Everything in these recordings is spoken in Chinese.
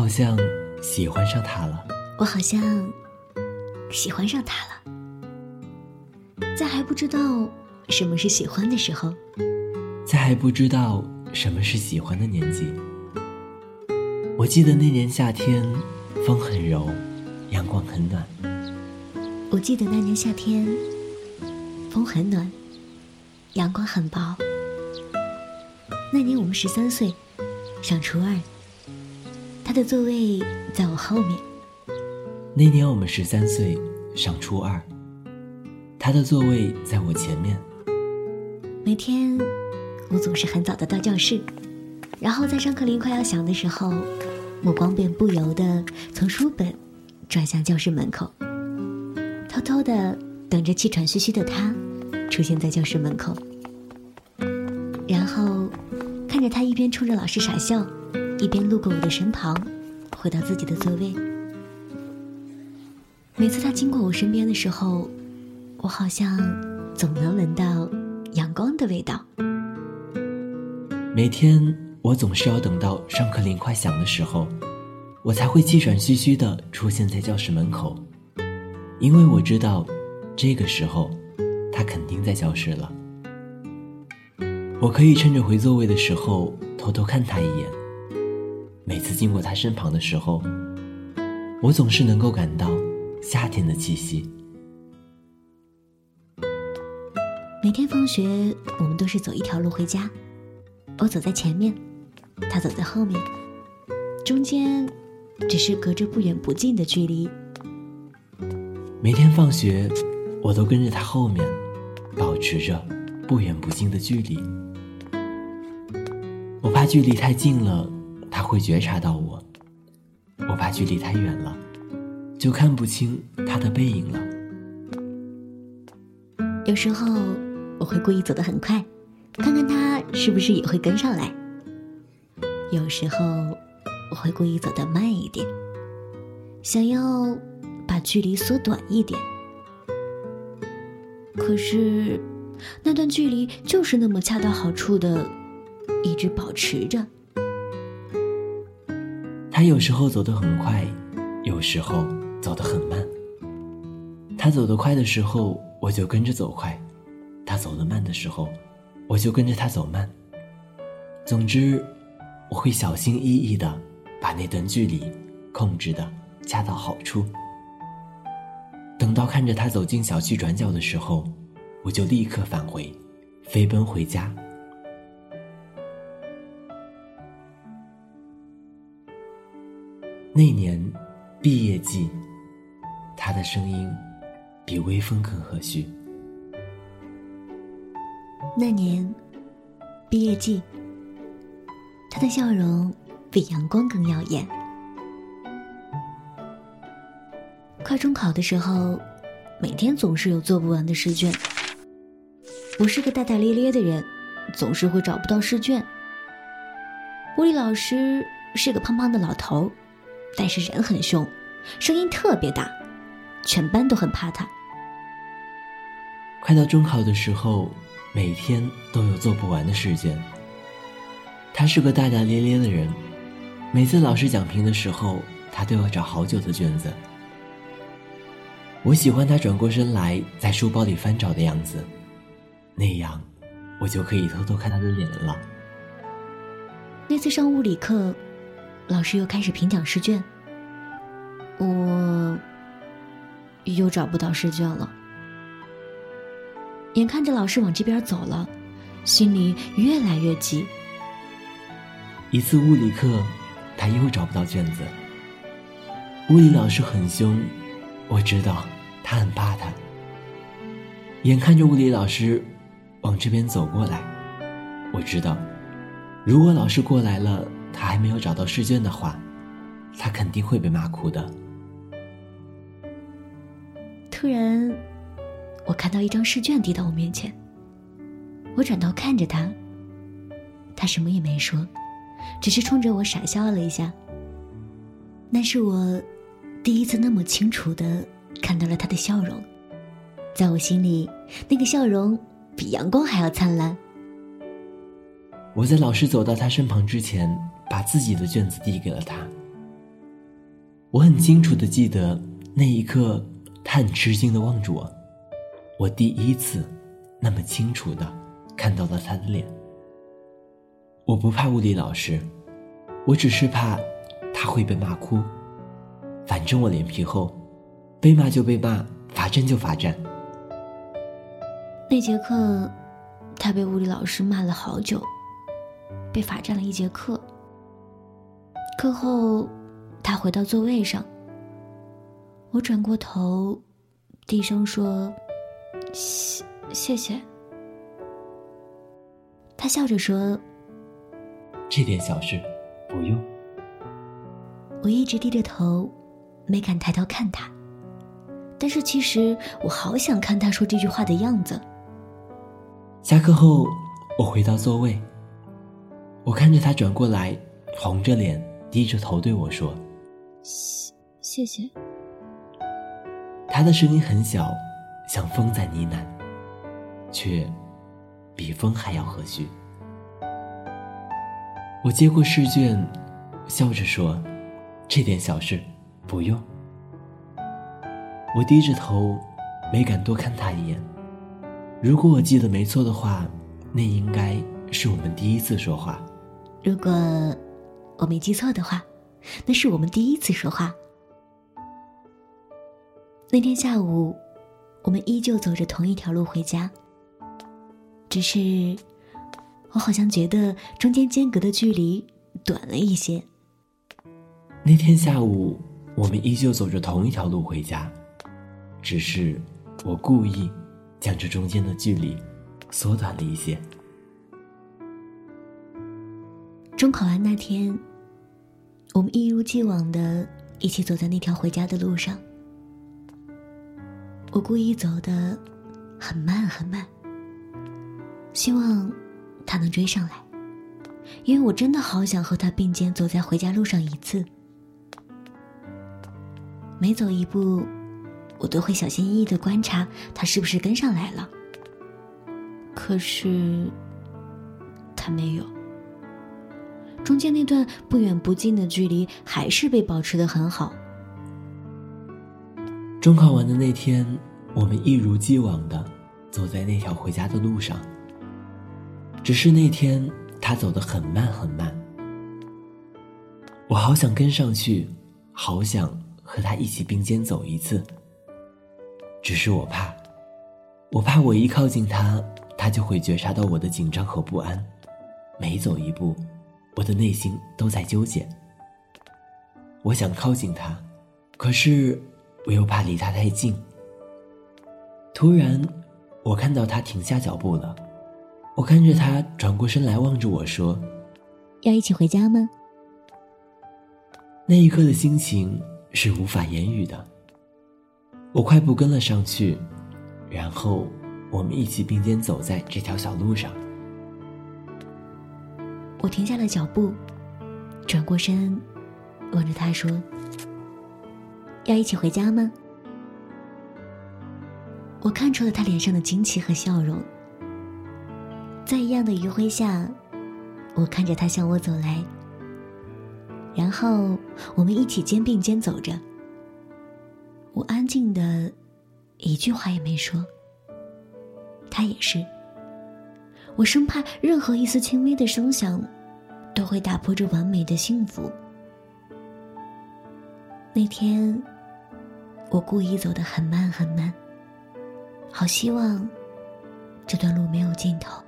好像喜欢上他了。我好像喜欢上他了。在还不知道什么是喜欢的时候，在还不知道什么是喜欢的年纪，我记得那年夏天，风很柔，阳光很暖。我记得那年夏天，风很暖，阳光很薄。那年我们十三岁，上初二。他的座位在我后面。那年我们十三岁，上初二。他的座位在我前面。每天，我总是很早的到教室，然后在上课铃快要响的时候，目光便不由得从书本转向教室门口，偷偷的等着气喘吁吁的他出现在教室门口，然后看着他一边冲着老师傻笑。一边路过我的身旁，回到自己的座位。每次他经过我身边的时候，我好像总能闻到阳光的味道。每天我总是要等到上课铃快响的时候，我才会气喘吁吁的出现在教室门口，因为我知道，这个时候他肯定在教室了。我可以趁着回座位的时候偷偷看他一眼。每次经过他身旁的时候，我总是能够感到夏天的气息。每天放学，我们都是走一条路回家，我走在前面，他走在后面，中间只是隔着不远不近的距离。每天放学，我都跟着他后面，保持着不远不近的距离。我怕距离太近了。他会觉察到我，我怕距离太远了，就看不清他的背影了。有时候我会故意走得很快，看看他是不是也会跟上来。有时候我会故意走得慢一点，想要把距离缩短一点。可是那段距离就是那么恰到好处的，一直保持着。他有时候走得很快，有时候走得很慢。他走得快的时候，我就跟着走快；他走得慢的时候，我就跟着他走慢。总之，我会小心翼翼地把那段距离控制的恰到好处。等到看着他走进小区转角的时候，我就立刻返回，飞奔回家。那年，毕业季，他的声音比微风更和煦。那年，毕业季，他的笑容比阳光更耀眼。快中考的时候，每天总是有做不完的试卷。我是个大大咧咧的人，总是会找不到试卷。物理老师是个胖胖的老头。但是人很凶，声音特别大，全班都很怕他。快到中考的时候，每天都有做不完的试卷。他是个大大咧咧的人，每次老师讲评的时候，他都要找好久的卷子。我喜欢他转过身来在书包里翻找的样子，那样我就可以偷偷看他的脸了。那次上物理课。老师又开始评讲试卷，我又找不到试卷了。眼看着老师往这边走了，心里越来越急。一次物理课，他又找不到卷子。物理老师很凶，我知道他很怕他。眼看着物理老师往这边走过来，我知道，如果老师过来了。他还没有找到试卷的话，他肯定会被骂哭的。突然，我看到一张试卷递到我面前，我转头看着他，他什么也没说，只是冲着我傻笑了一下。那是我第一次那么清楚的看到了他的笑容，在我心里，那个笑容比阳光还要灿烂。我在老师走到他身旁之前。把自己的卷子递给了他，我很清楚的记得那一刻，他很吃惊的望着我，我第一次那么清楚的看到了他的脸。我不怕物理老师，我只是怕他会被骂哭。反正我脸皮厚，被骂就被骂，罚站就罚站。那节课，他被物理老师骂了好久，被罚站了一节课。课后，他回到座位上，我转过头，低声说：“谢谢谢。”他笑着说。这点小事，不用。我一直低着头，没敢抬头看他。但是其实我好想看他说这句话的样子。下课后，我回到座位，我看着他转过来，红着脸，低着头对我说：“谢谢谢。”他的声音很小，像风在呢喃，却比风还要和煦。我接过试卷，笑着说：“这点小事，不用。”我低着头，没敢多看他一眼。如果我记得没错的话，那应该是我们第一次说话。如果我没记错的话，那是我们第一次说话。那天下午，我们依旧走着同一条路回家，只是……我好像觉得中间间隔的距离短了一些。那天下午，我们依旧走着同一条路回家，只是我故意将这中间的距离缩短了一些。中考完那天，我们一如既往的一起走在那条回家的路上。我故意走的很慢很慢，希望。他能追上来，因为我真的好想和他并肩走在回家路上一次。每走一步，我都会小心翼翼的观察他是不是跟上来了。可是，他没有。中间那段不远不近的距离还是被保持的很好。中考完的那天，我们一如既往的走在那条回家的路上。只是那天他走得很慢很慢，我好想跟上去，好想和他一起并肩走一次。只是我怕，我怕我一靠近他，他就会觉察到我的紧张和不安。每走一步，我的内心都在纠结。我想靠近他，可是我又怕离他太近。突然，我看到他停下脚步了。我看着他转过身来望着我说：“要一起回家吗？”那一刻的心情是无法言语的。我快步跟了上去，然后我们一起并肩走在这条小路上。我停下了脚步，转过身望着他说：“要一起回家吗？”我看出了他脸上的惊奇和笑容。在一样的余晖下，我看着他向我走来，然后我们一起肩并肩走着。我安静的，一句话也没说。他也是。我生怕任何一丝轻微的声响，都会打破这完美的幸福。那天，我故意走得很慢很慢，好希望这段路没有尽头。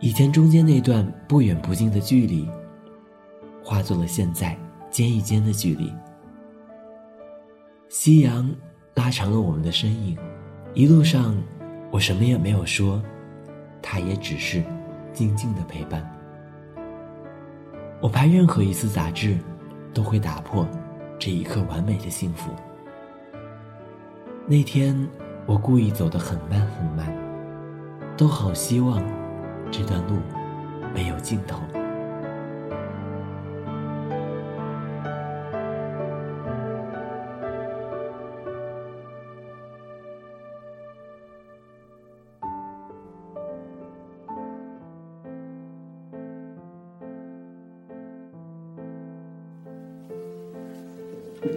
以前中间那段不远不近的距离，化作了现在肩与肩的距离。夕阳拉长了我们的身影，一路上我什么也没有说，他也只是静静的陪伴。我拍任何一次杂志都会打破这一刻完美的幸福。那天我故意走得很慢很慢，都好希望。这段路没有尽头。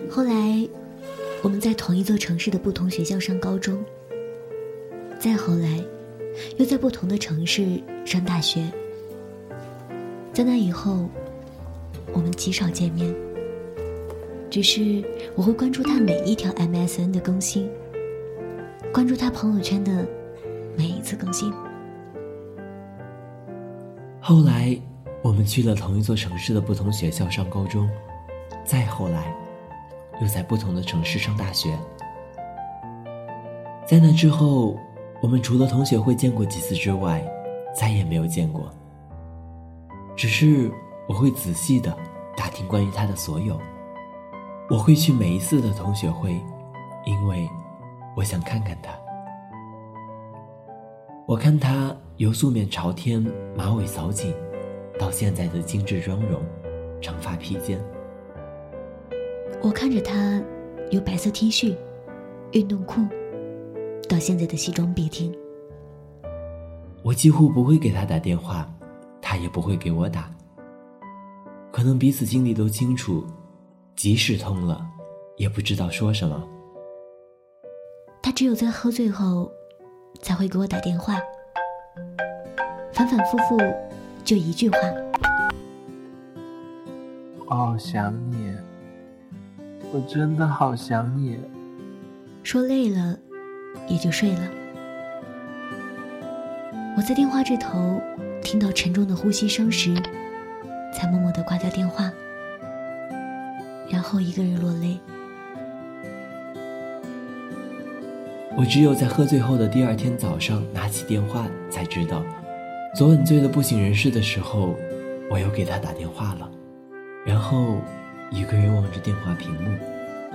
后来，我们在同一座城市的不同学校上高中。再后来，又在不同的城市上大学。在那以后，我们极少见面。只是我会关注他每一条 MSN 的更新，关注他朋友圈的每一次更新。后来，我们去了同一座城市的不同学校上高中。再后来，又在不同的城市上大学。在那之后，我们除了同学会见过几次之外，再也没有见过。只是我会仔细的打听关于他的所有。我会去每一次的同学会，因为我想看看他。我看他由素面朝天、马尾扫紧，到现在的精致妆容、长发披肩。我看着他由白色 T 恤、运动裤，到现在的西装笔挺。我几乎不会给他打电话，他也不会给我打。可能彼此心里都清楚。即使通了，也不知道说什么。他只有在喝醉后，才会给我打电话，反反复复，就一句话：“我好想你，我真的好想你。”说累了，也就睡了。我在电话这头听到沉重的呼吸声时，才默默的挂掉电话。然后一个人落泪。我只有在喝醉后的第二天早上拿起电话，才知道，昨晚醉得不省人事的时候，我又给他打电话了。然后，一个人望着电话屏幕，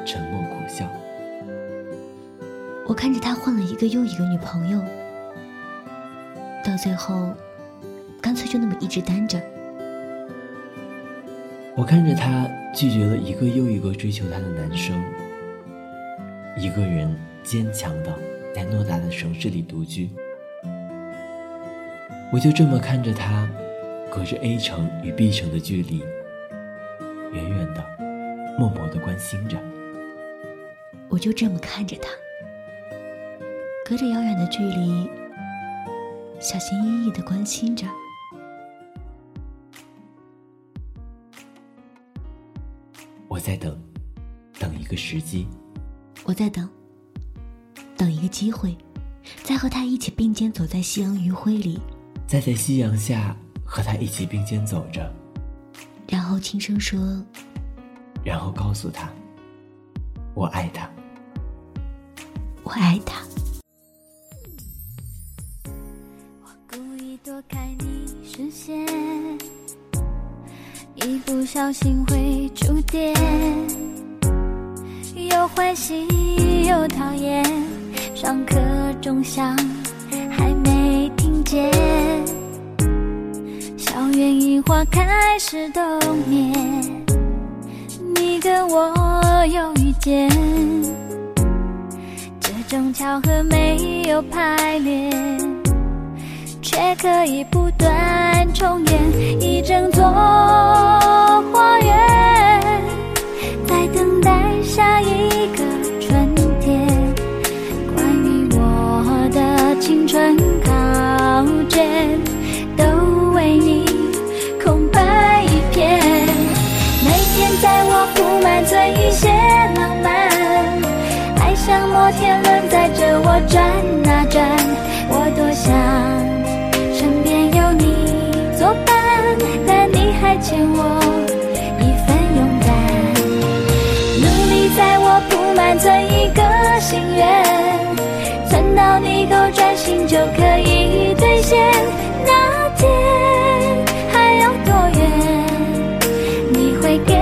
沉默苦笑。我看着他换了一个又一个女朋友，到最后，干脆就那么一直单着。我看着他拒绝了一个又一个追求他的男生，一个人坚强的在偌大的城市里独居。我就这么看着他，隔着 A 城与 B 城的距离，默默的关心着。我就这么看着他，隔着遥远的距离，小心翼翼的关心着。我在等，等一个时机。我在等，等一个机会，再和他一起并肩走在夕阳余晖里，再在夕阳下和他一起并肩走着，然后轻声说，然后告诉他，我爱他，我爱他。我故意躲开你视线。一不小心会触电，又欢喜又讨厌。上课钟响还没听见，校园樱花开始冬眠。的我又遇见，这种巧合没有排练。却可以不断重演一整座花园，在等待下一个春天。关于我的青春考卷，一些浪漫，爱像摩天轮载着我转啊转，我多想身边有你作伴，但你还。欠我一份勇敢，努力在我铺满这一个心愿，存到你够专心就可以兑现。那天还有多远？你会给